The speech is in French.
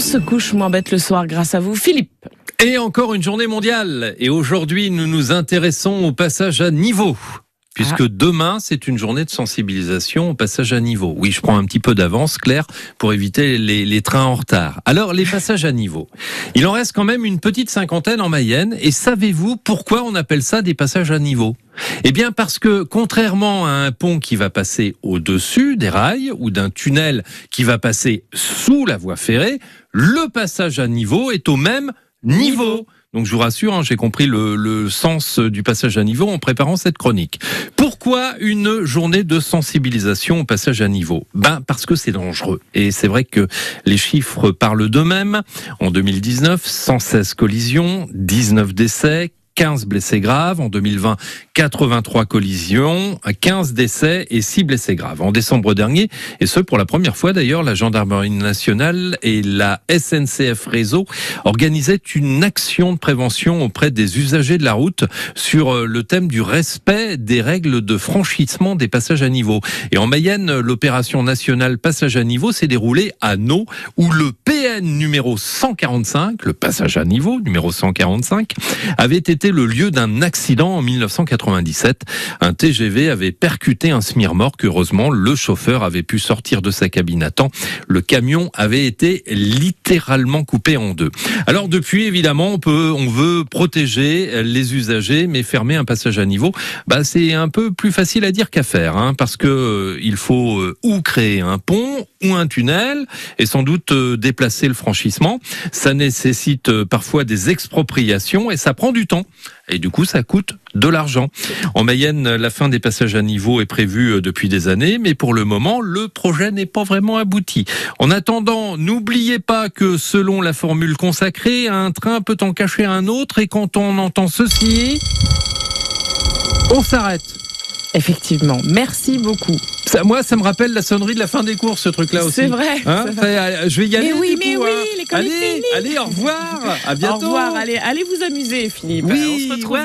On se couche moins bête le soir grâce à vous, Philippe? Et encore une journée mondiale. Et aujourd'hui, nous nous intéressons au passage à niveau. Puisque demain, c'est une journée de sensibilisation au passage à niveau. Oui, je prends un petit peu d'avance, Claire, pour éviter les, les, trains en retard. Alors, les passages à niveau. Il en reste quand même une petite cinquantaine en Mayenne. Et savez-vous pourquoi on appelle ça des passages à niveau? Eh bien parce que contrairement à un pont qui va passer au-dessus des rails ou d'un tunnel qui va passer sous la voie ferrée, le passage à niveau est au même niveau. Donc je vous rassure, hein, j'ai compris le, le, sens du passage à niveau en préparant cette chronique. Pourquoi une journée de sensibilisation au passage à niveau? Ben parce que c'est dangereux. Et c'est vrai que les chiffres parlent d'eux-mêmes. En 2019, 116 collisions, 19 décès, 15 blessés graves. En 2020, 83 collisions, 15 décès et 6 blessés graves. En décembre dernier, et ce pour la première fois d'ailleurs, la gendarmerie nationale et la SNCF Réseau organisaient une action de prévention auprès des usagers de la route sur euh, le thème du respect des règles de franchissement des passages à niveau. Et en Mayenne, l'opération nationale passage à niveau s'est déroulée à Nau, où le PN numéro 145, le passage à niveau numéro 145, avait été le lieu d'un accident en 1997. Un TGV avait percuté un smirmorque. Heureusement, le chauffeur avait pu sortir de sa cabine à temps. Le camion avait été littéralement coupé en deux. Alors depuis, évidemment, on peut, on veut protéger les usagers, mais fermer un passage à niveau, bah c'est un peu plus facile à dire qu'à faire, hein, parce que euh, il faut euh, ou créer un pont ou un tunnel et sans doute euh, déplacer le franchissement. Ça nécessite parfois des expropriations et ça prend du temps. Et du coup, ça coûte de l'argent. En Mayenne, la fin des passages à niveau est prévue depuis des années, mais pour le moment, le projet n'est pas vraiment abouti. En attendant, n'oubliez pas que selon la formule consacrée, un train peut en cacher un autre et quand on entend ceci, on s'arrête. Effectivement. Merci beaucoup. Ça, moi, ça me rappelle la sonnerie de la fin des courses, ce truc-là aussi. C'est vrai. Hein je vais y aller. Mais oui, mais coup, oui, hein. l'école est allez, finie. allez, au revoir. À bientôt. Au revoir. Allez, allez vous amuser, Philippe. Oui, On se retrouve ouais.